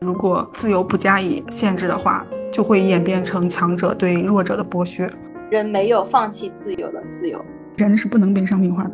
如果自由不加以限制的话，就会演变成强者对弱者的剥削。人没有放弃自由的自由，人是不能被商品化的。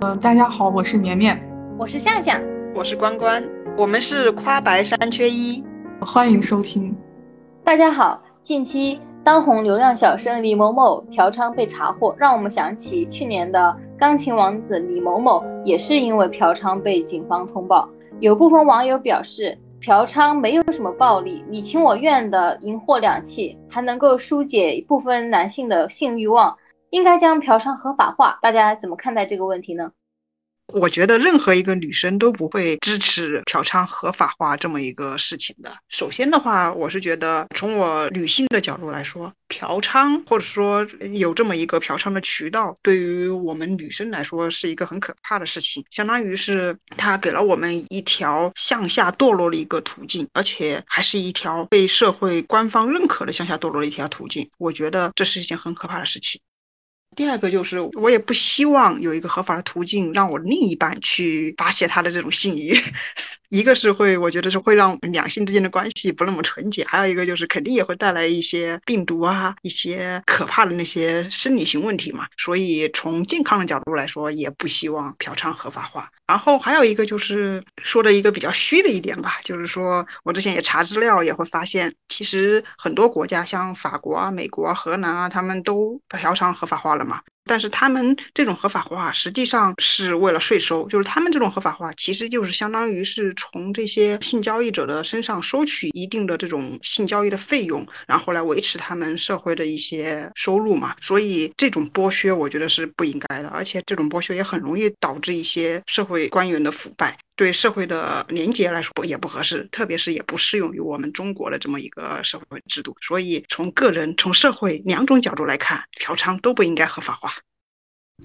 呃，大家好，我是绵绵，我是夏夏，我是关关，我们是夸白三缺一，欢迎收听。大家好，近期当红流量小生李某某嫖娼被查获，让我们想起去年的钢琴王子李某某也是因为嫖娼被警方通报。有部分网友表示。嫖娼没有什么暴力，你情我愿的淫货两气，还能够疏解部分男性的性欲望，应该将嫖娼合法化。大家怎么看待这个问题呢？我觉得任何一个女生都不会支持嫖娼合法化这么一个事情的。首先的话，我是觉得从我女性的角度来说，嫖娼或者说有这么一个嫖娼的渠道，对于我们女生来说是一个很可怕的事情，相当于是它给了我们一条向下堕落的一个途径，而且还是一条被社会官方认可的向下堕落的一条途径。我觉得这是一件很可怕的事情。第二个就是，我也不希望有一个合法的途径让我另一半去发泄他的这种性欲。一个是会，我觉得是会让两性之间的关系不那么纯洁；还有一个就是肯定也会带来一些病毒啊，一些可怕的那些生理性问题嘛。所以从健康的角度来说，也不希望嫖娼合法化。然后还有一个就是说的一个比较虚的一点吧，就是说我之前也查资料也会发现，其实很多国家像法国啊、美国啊、荷兰啊，他们都嫖娼合法化了嘛。但是他们这种合法化实际上是为了税收，就是他们这种合法化其实就是相当于是从这些性交易者的身上收取一定的这种性交易的费用，然后来维持他们社会的一些收入嘛。所以这种剥削我觉得是不应该的，而且这种剥削也很容易导致一些社会对官员的腐败，对社会的廉洁来说也不合适，特别是也不适用于我们中国的这么一个社会制度。所以从个人、从社会两种角度来看，嫖娼都不应该合法化。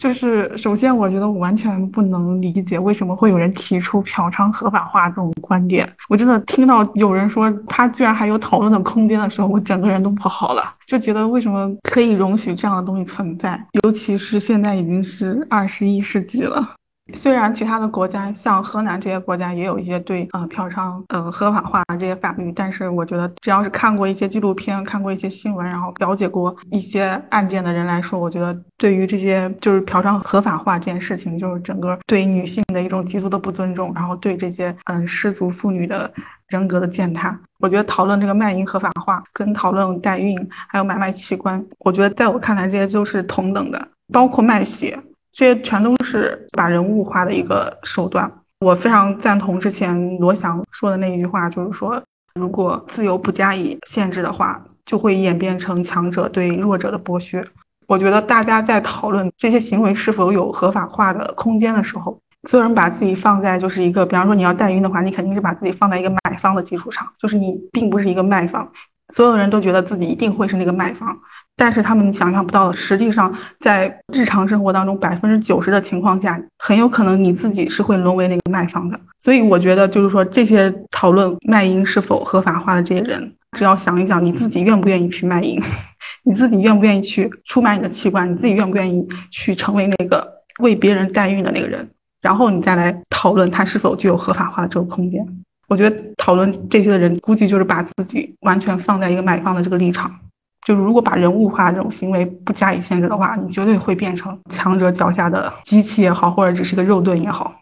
就是首先，我觉得我完全不能理解为什么会有人提出嫖娼合法化这种观点。我真的听到有人说他居然还有讨论的空间的时候，我整个人都不好了，就觉得为什么可以容许这样的东西存在？尤其是现在已经是二十一世纪了。虽然其他的国家像河南这些国家也有一些对呃嫖娼呃合法化这些法律，但是我觉得只要是看过一些纪录片、看过一些新闻，然后了解过一些案件的人来说，我觉得对于这些就是嫖娼合法化这件事情，就是整个对女性的一种极度的不尊重，然后对这些嗯失足妇女的人格的践踏。我觉得讨论这个卖淫合法化，跟讨论代孕还有买卖器官，我觉得在我看来这些就是同等的，包括卖血。这些全都是把人物化的一个手段。我非常赞同之前罗翔说的那一句话，就是说，如果自由不加以限制的话，就会演变成强者对弱者的剥削。我觉得大家在讨论这些行为是否有合法化的空间的时候，所有人把自己放在就是一个，比方说你要代孕的话，你肯定是把自己放在一个买方的基础上，就是你并不是一个卖方。所有人都觉得自己一定会是那个卖方。但是他们想象不到的，实际上在日常生活当中，百分之九十的情况下，很有可能你自己是会沦为那个卖方的。所以我觉得，就是说这些讨论卖淫是否合法化的这些人，只要想一想你自己愿不愿意去卖淫，你自己愿不愿意去出卖你的器官，你自己愿不愿意去成为那个为别人代孕的那个人，然后你再来讨论它是否具有合法化的这个空间。我觉得讨论这些的人，估计就是把自己完全放在一个买方的这个立场。就是如果把人物化这种行为不加以限制的话，你绝对会变成强者脚下的机器也好，或者只是个肉盾也好。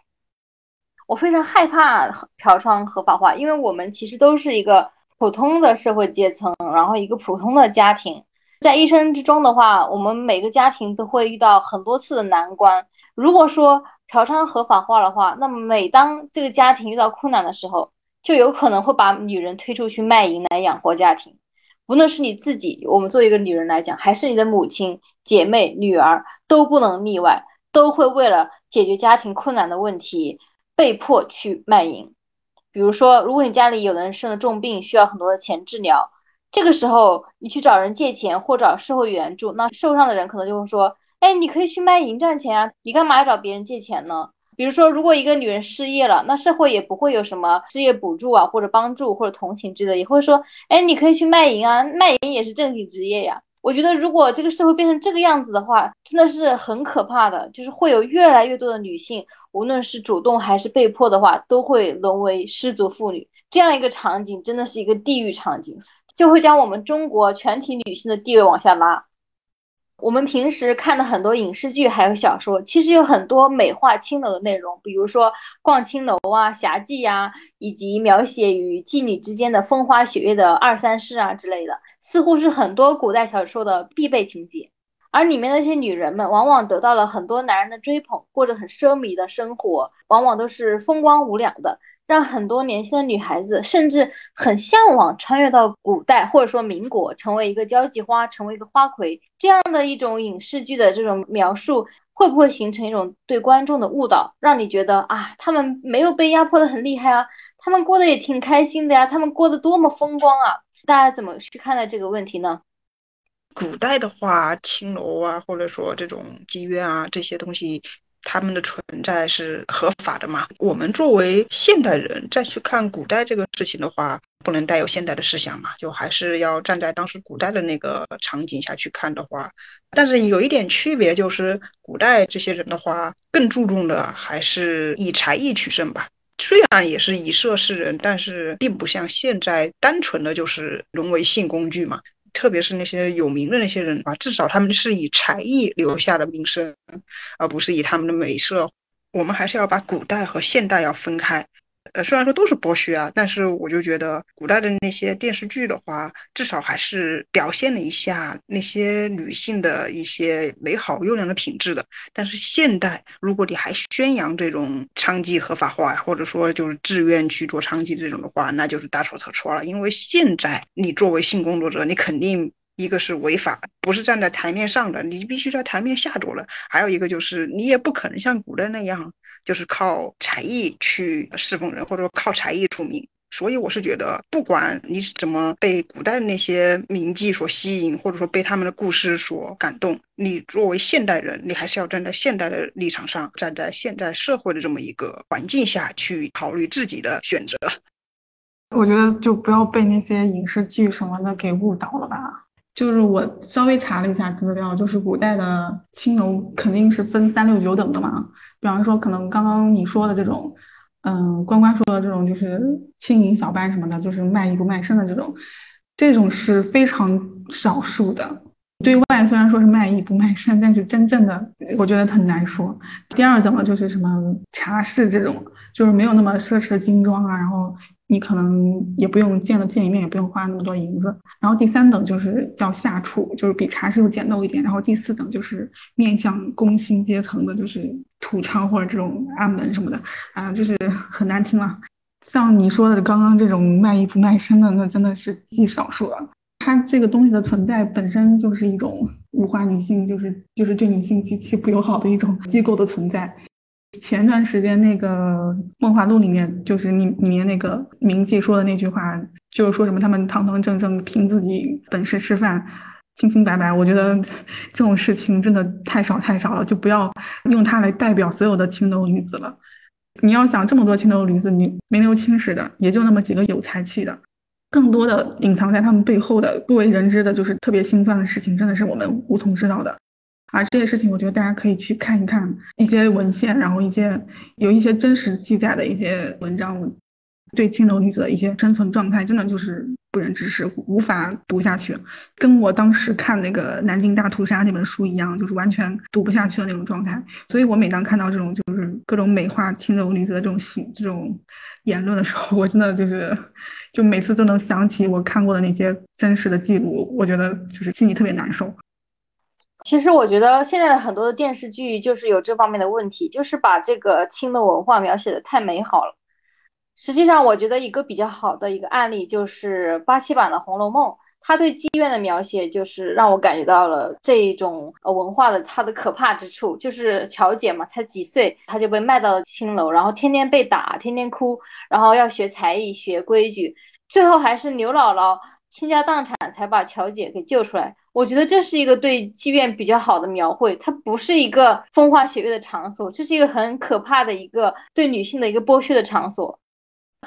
我非常害怕嫖娼合法化，因为我们其实都是一个普通的社会阶层，然后一个普通的家庭，在一生之中的话，我们每个家庭都会遇到很多次的难关。如果说嫖娼合法化的话，那么每当这个家庭遇到困难的时候，就有可能会把女人推出去卖淫来养活家庭。无论是你自己，我们作为一个女人来讲，还是你的母亲、姐妹、女儿，都不能例外，都会为了解决家庭困难的问题，被迫去卖淫。比如说，如果你家里有人生了重病，需要很多的钱治疗，这个时候你去找人借钱或找社会援助，那受伤的人可能就会说：“哎，你可以去卖淫赚钱啊，你干嘛要找别人借钱呢？”比如说，如果一个女人失业了，那社会也不会有什么失业补助啊，或者帮助，或者同情之类，也会说，哎，你可以去卖淫啊，卖淫也是正经职业呀。我觉得，如果这个社会变成这个样子的话，真的是很可怕的，就是会有越来越多的女性，无论是主动还是被迫的话，都会沦为失足妇女，这样一个场景真的是一个地狱场景，就会将我们中国全体女性的地位往下拉。我们平时看的很多影视剧还有小说，其实有很多美化青楼的内容，比如说逛青楼啊、侠妓呀，以及描写与妓女之间的风花雪月的二三事啊之类的，似乎是很多古代小说的必备情节。而里面那些女人们，往往得到了很多男人的追捧，过着很奢靡的生活，往往都是风光无两的。让很多年轻的女孩子甚至很向往穿越到古代，或者说民国，成为一个交际花，成为一个花魁。这样的一种影视剧的这种描述，会不会形成一种对观众的误导，让你觉得啊，他们没有被压迫的很厉害啊，他们过得也挺开心的呀，他们过得多么风光啊？大家怎么去看待这个问题呢？古代的话，青楼啊，或者说这种妓院啊，这些东西。他们的存在是合法的嘛？我们作为现代人再去看古代这个事情的话，不能带有现代的思想嘛？就还是要站在当时古代的那个场景下去看的话，但是有一点区别就是，古代这些人的话更注重的还是以才艺取胜吧。虽然也是以色示人，但是并不像现在单纯的就是沦为性工具嘛。特别是那些有名的那些人啊，至少他们是以才艺留下的名声，而不是以他们的美色。我们还是要把古代和现代要分开。呃，虽然说都是剥削啊，但是我就觉得古代的那些电视剧的话，至少还是表现了一下那些女性的一些美好优良的品质的。但是现代，如果你还宣扬这种娼妓合法化，或者说就是自愿去做娼妓这种的话，那就是大错特错了。因为现在你作为性工作者，你肯定一个是违法，不是站在台面上的，你必须在台面下做了。还有一个就是你也不可能像古代那样。就是靠才艺去侍奉人，或者说靠才艺出名。所以我是觉得，不管你是怎么被古代的那些名妓所吸引，或者说被他们的故事所感动，你作为现代人，你还是要站在现代的立场上，站在现代社会的这么一个环境下去考虑自己的选择。我觉得就不要被那些影视剧什么的给误导了吧。就是我稍微查了一下资料，就是古代的青楼肯定是分三六九等的嘛。比方说，可能刚刚你说的这种，嗯，关关说的这种，就是青营小班什么的，就是卖艺不卖身的这种，这种是非常少数的。对外虽然说是卖艺不卖身，但是真正的我觉得很难说。第二等的就是什么茶室这种，就是没有那么奢侈的精装啊，然后。你可能也不用见了见一面，也不用花那么多银子。然后第三等就是叫下处，就是比茶室简陋一点。然后第四等就是面向工薪阶层的，就是土娼或者这种暗门什么的啊，就是很难听了。像你说的刚刚这种卖艺不卖身的，那真的是极少数了。它这个东西的存在本身就是一种物化女性，就是就是对女性极其不友好的一种机构的存在。前段时间那个《梦华录》里面，就是里里面那个名记说的那句话，就是说什么他们堂堂正正凭自己本事吃饭，清清白白。我觉得这种事情真的太少太少了，就不要用它来代表所有的青楼女子了。你要想这么多青楼女子，你名留青史的也就那么几个有才气的，更多的隐藏在他们背后的不为人知的，就是特别心酸的事情，真的是我们无从知道的。而这些事情，我觉得大家可以去看一看一些文献，然后一些有一些真实记载的一些文章，对青楼女子的一些生存状态，真的就是不忍直视，无法读下去，跟我当时看那个《南京大屠杀》那本书一样，就是完全读不下去的那种状态。所以我每当看到这种就是各种美化青楼女子的这种信这种言论的时候，我真的就是就每次都能想起我看过的那些真实的记录，我觉得就是心里特别难受。其实我觉得现在的很多的电视剧就是有这方面的问题，就是把这个清的文化描写的太美好了。实际上，我觉得一个比较好的一个案例就是八七版的《红楼梦》，它对妓院的描写就是让我感觉到了这一种呃文化的它的可怕之处。就是乔姐嘛，才几岁，她就被卖到了青楼，然后天天被打，天天哭，然后要学才艺、学规矩，最后还是牛姥姥倾家荡产才把乔姐给救出来。我觉得这是一个对妓院比较好的描绘，它不是一个风花雪月的场所，这是一个很可怕的一个对女性的一个剥削的场所。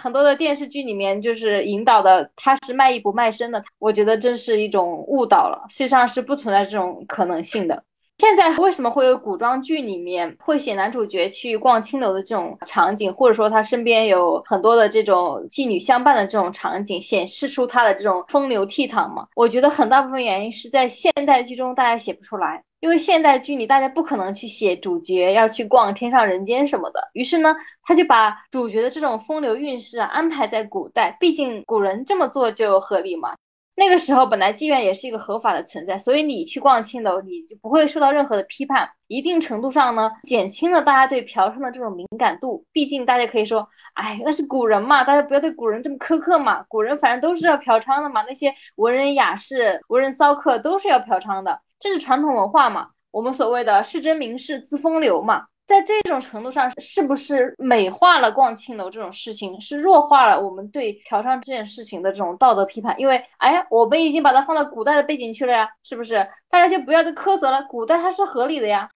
很多的电视剧里面就是引导的，他是卖艺不卖身的，我觉得这是一种误导了，实际上是不存在这种可能性的。现在为什么会有古装剧里面会写男主角去逛青楼的这种场景，或者说他身边有很多的这种妓女相伴的这种场景，显示出他的这种风流倜傥嘛？我觉得很大部分原因是在现代剧中大家写不出来，因为现代剧里大家不可能去写主角要去逛天上人间什么的，于是呢，他就把主角的这种风流韵事啊安排在古代，毕竟古人这么做就合理嘛。那个时候本来妓院也是一个合法的存在，所以你去逛青楼，你就不会受到任何的批判。一定程度上呢，减轻了大家对嫖娼的这种敏感度。毕竟大家可以说，哎，那是古人嘛，大家不要对古人这么苛刻嘛。古人反正都是要嫖娼的嘛，那些文人雅士、文人骚客都是要嫖娼的，这是传统文化嘛。我们所谓的世真名士自风流嘛。在这种程度上，是不是美化了逛青楼这种事情，是弱化了我们对嫖娼这件事情的这种道德批判？因为，哎，我们已经把它放到古代的背景去了呀，是不是？大家就不要再苛责了，古代它是合理的呀。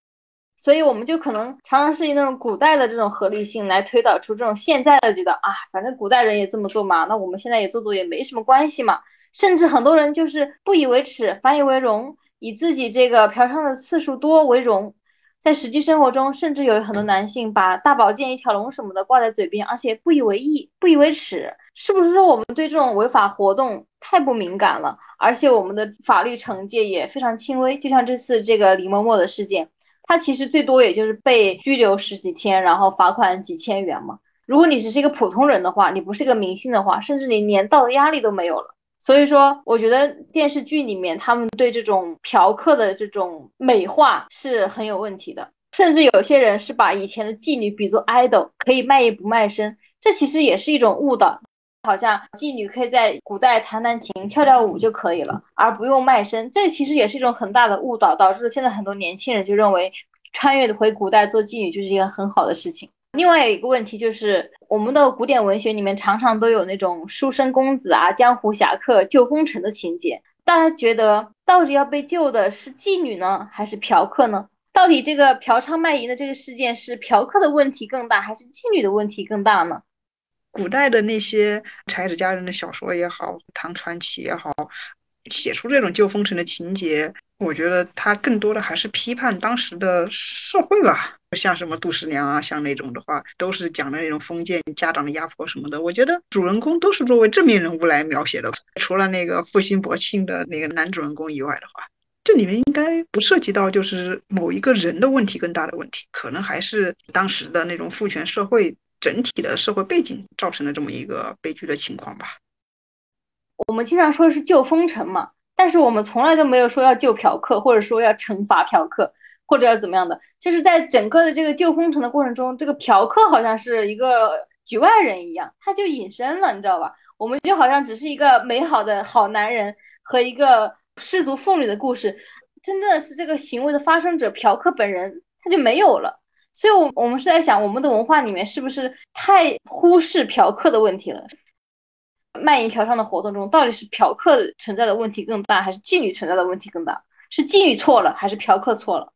所以，我们就可能常常是以那种古代的这种合理性来推导出这种现在的觉得啊，反正古代人也这么做嘛，那我们现在也做做也没什么关系嘛。甚至很多人就是不以为耻，反以为荣，以自己这个嫖娼的次数多为荣。在实际生活中，甚至有很多男性把大保健、一条龙什么的挂在嘴边，而且不以为意、不以为耻，是不是说我们对这种违法活动太不敏感了？而且我们的法律惩戒也非常轻微，就像这次这个李某某的事件，他其实最多也就是被拘留十几天，然后罚款几千元嘛。如果你只是一个普通人的话，你不是一个明星的话，甚至你连道德压力都没有了。所以说，我觉得电视剧里面他们对这种嫖客的这种美化是很有问题的，甚至有些人是把以前的妓女比作 idol，可以卖艺不卖身，这其实也是一种误导。好像妓女可以在古代弹弹琴、跳跳舞就可以了，而不用卖身，这其实也是一种很大的误导，导致现在很多年轻人就认为穿越回古代做妓女就是一个很好的事情。另外有一个问题就是，我们的古典文学里面常常都有那种书生公子啊、江湖侠客救风尘的情节。大家觉得，到底要被救的是妓女呢，还是嫖客呢？到底这个嫖娼卖淫的这个事件是嫖客的问题更大，还是妓女的问题更大呢？古代的那些才子佳人的小说也好，唐传奇也好，写出这种救风尘的情节。我觉得他更多的还是批判当时的社会吧，像什么杜十娘啊，像那种的话，都是讲的那种封建家长的压迫什么的。我觉得主人公都是作为正面人物来描写的，除了那个负心薄幸的那个男主人公以外的话，这里面应该不涉及到就是某一个人的问题更大的问题，可能还是当时的那种父权社会整体的社会背景造成的这么一个悲剧的情况吧。我们经常说的是旧风尘嘛。但是我们从来都没有说要救嫖客，或者说要惩罚嫖客，或者要怎么样的。就是在整个的这个救风尘的过程中，这个嫖客好像是一个局外人一样，他就隐身了，你知道吧？我们就好像只是一个美好的好男人和一个失足妇女的故事，真正的是这个行为的发生者嫖客本人他就没有了。所以，我我们是在想，我们的文化里面是不是太忽视嫖客的问题了？卖淫嫖娼的活动中，到底是嫖客存在的问题更大，还是妓女存在的问题更大？是妓女错了，还是嫖客错了？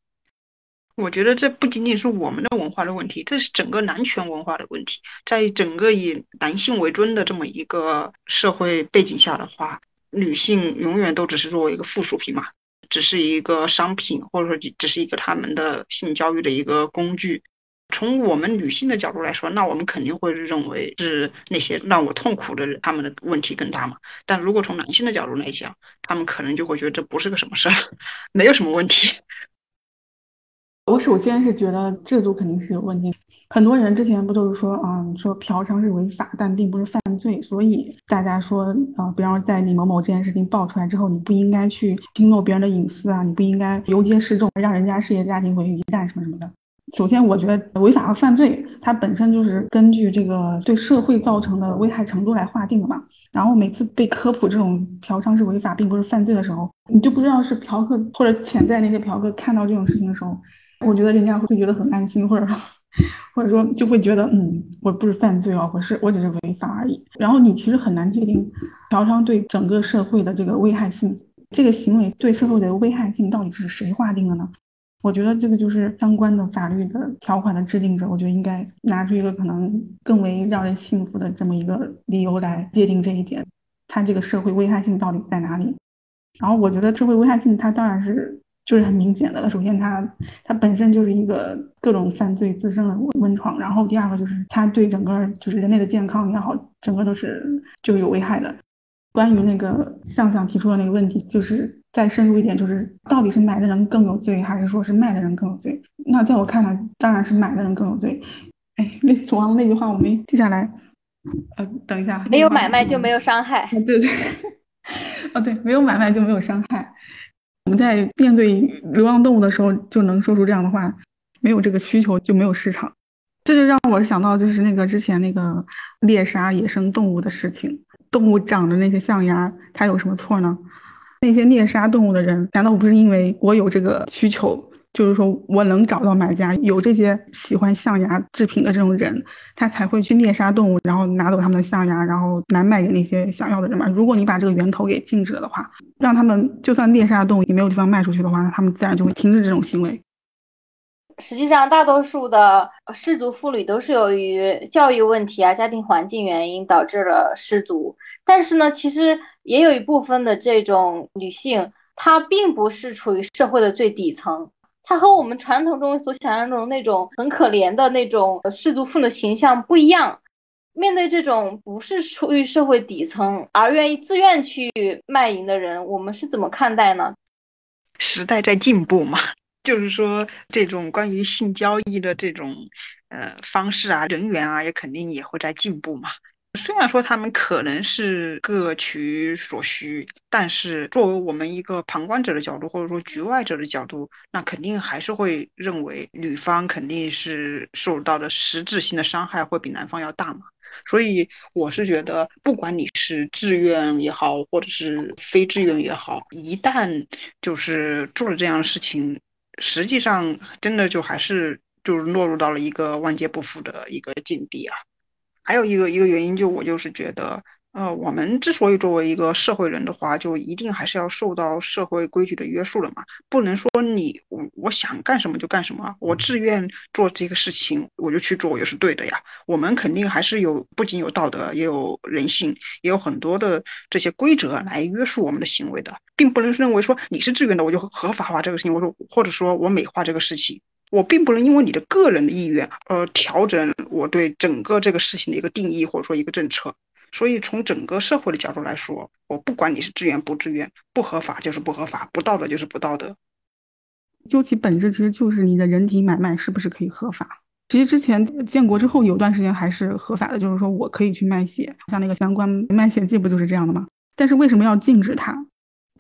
我觉得这不仅仅是我们的文化的问题，这是整个男权文化的问题。在整个以男性为尊的这么一个社会背景下的话，女性永远都只是作为一个附属品嘛，只是一个商品，或者说只是一个他们的性教育的一个工具。从我们女性的角度来说，那我们肯定会认为是那些让我痛苦的人，他们的问题更大嘛。但如果从男性的角度来讲，他们可能就会觉得这不是个什么事儿，没有什么问题。我首先是觉得制度肯定是有问题。很多人之前不都是说啊，说嫖娼是违法，但并不是犯罪，所以大家说啊，比方说在李某某这件事情爆出来之后，你不应该去侵露别人的隐私啊，你不应该游街示众，让人家事业家庭毁于一旦什么什么的。首先，我觉得违法和犯罪，它本身就是根据这个对社会造成的危害程度来划定的嘛。然后每次被科普这种嫖娼是违法，并不是犯罪的时候，你就不知道是嫖客或者潜在那些嫖客看到这种事情的时候，我觉得人家会觉得很安心，或者 或者说就会觉得，嗯，我不是犯罪哦，我是我只是违法而已。然后你其实很难界定嫖娼对整个社会的这个危害性，这个行为对社会的危害性到底是谁划定的呢？我觉得这个就是相关的法律的条款的制定者，我觉得应该拿出一个可能更为让人信服的这么一个理由来界定这一点，它这个社会危害性到底在哪里？然后我觉得社会危害性它当然是就是很明显的了。首先，它它本身就是一个各种犯罪滋生的温床，然后第二个就是它对整个就是人类的健康也好，整个都是就是有危害的。关于那个向向提出的那个问题，就是再深入一点，就是到底是买的人更有罪，还是说是卖的人更有罪？那在我看来，当然是买的人更有罪。哎，那忘了那句话我没记下来。呃，等一下，没有买卖就没有伤害。对对，哦对，没有买卖就没有伤害。我们在面对流浪动物的时候，就能说出这样的话：没有这个需求就没有市场。这就让我想到，就是那个之前那个猎杀野生动物的事情。动物长的那些象牙，它有什么错呢？那些猎杀动物的人，难道不是因为我有这个需求？就是说我能找到买家，有这些喜欢象牙制品的这种人，他才会去猎杀动物，然后拿走他们的象牙，然后来卖给那些想要的人嘛。如果你把这个源头给禁止了的话，让他们就算猎杀动物也没有地方卖出去的话，那他们自然就会停止这种行为。实际上，大多数的失足妇女都是由于教育问题啊、家庭环境原因导致了失足。但是呢，其实也有一部分的这种女性，她并不是处于社会的最底层。她和我们传统中所想象中那种很可怜的那种氏族妇女形象不一样。面对这种不是处于社会底层而愿意自愿去卖淫的人，我们是怎么看待呢？时代在进步嘛，就是说这种关于性交易的这种呃方式啊、人员啊，也肯定也会在进步嘛。虽然说他们可能是各取所需，但是作为我们一个旁观者的角度，或者说局外者的角度，那肯定还是会认为女方肯定是受到的实质性的伤害会比男方要大嘛。所以我是觉得，不管你是自愿也好，或者是非自愿也好，一旦就是做了这样的事情，实际上真的就还是就是落入到了一个万劫不复的一个境地啊。还有一个一个原因，就我就是觉得，呃，我们之所以作为一个社会人的话，就一定还是要受到社会规矩的约束了嘛，不能说你我我想干什么就干什么，我自愿做这个事情我就去做，也是对的呀。我们肯定还是有不仅有道德，也有人性，也有很多的这些规则来约束我们的行为的，并不能认为说你是自愿的我就合法化这个事情，我说或者说我美化这个事情。我并不能因为你的个人的意愿而调整我对整个这个事情的一个定义或者说一个政策，所以从整个社会的角度来说，我不管你是自愿不自愿，不合法就是不合法，不道德就是不道德。究其本质，其实就是你的人体买卖是不是可以合法？其实之前建国之后有段时间还是合法的，就是说我可以去卖血，像那个相关卖血记不就是这样的吗？但是为什么要禁止它？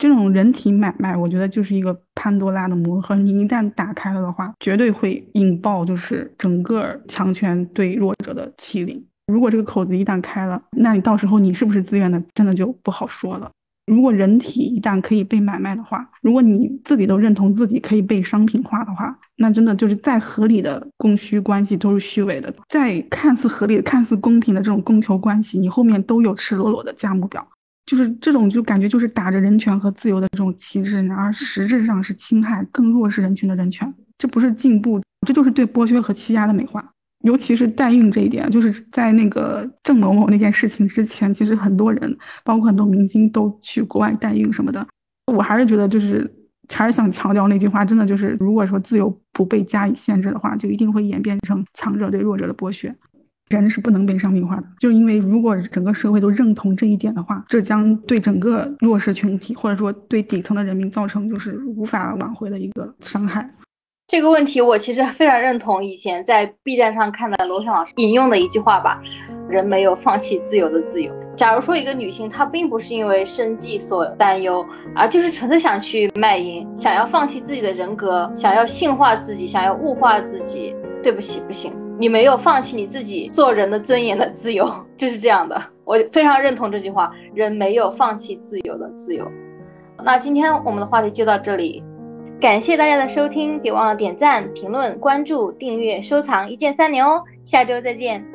这种人体买卖，我觉得就是一个潘多拉的魔盒。你一旦打开了的话，绝对会引爆，就是整个强权对弱者的欺凌。如果这个口子一旦开了，那你到时候你是不是自愿的，真的就不好说了。如果人体一旦可以被买卖的话，如果你自己都认同自己可以被商品化的话，那真的就是再合理的供需关系都是虚伪的，再看似合理、看似公平的这种供求关系，你后面都有赤裸裸的价目表。就是这种，就感觉就是打着人权和自由的这种旗帜，然而实质上是侵害更弱势人群的人权。这不是进步，这就是对剥削和欺压的美化。尤其是代孕这一点，就是在那个郑某某那件事情之前，其实很多人，包括很多明星都去国外代孕什么的。我还是觉得，就是还是想强调那句话，真的就是，如果说自由不被加以限制的话，就一定会演变成强者对弱者的剥削。人是不能被商品化的，就是因为如果整个社会都认同这一点的话，这将对整个弱势群体或者说对底层的人民造成就是无法挽回的一个伤害。这个问题我其实非常认同以前在 B 站上看的罗翔老师引用的一句话吧：人没有放弃自由的自由。假如说一个女性她并不是因为生计所担忧，而就是纯粹想去卖淫，想要放弃自己的人格，想要性化自己，想要物化自己，对不起，不行。你没有放弃你自己做人的尊严的自由，就是这样的。我非常认同这句话：人没有放弃自由的自由。那今天我们的话题就到这里，感谢大家的收听，别忘了点赞、评论、关注、订阅、收藏，一键三连哦。下周再见。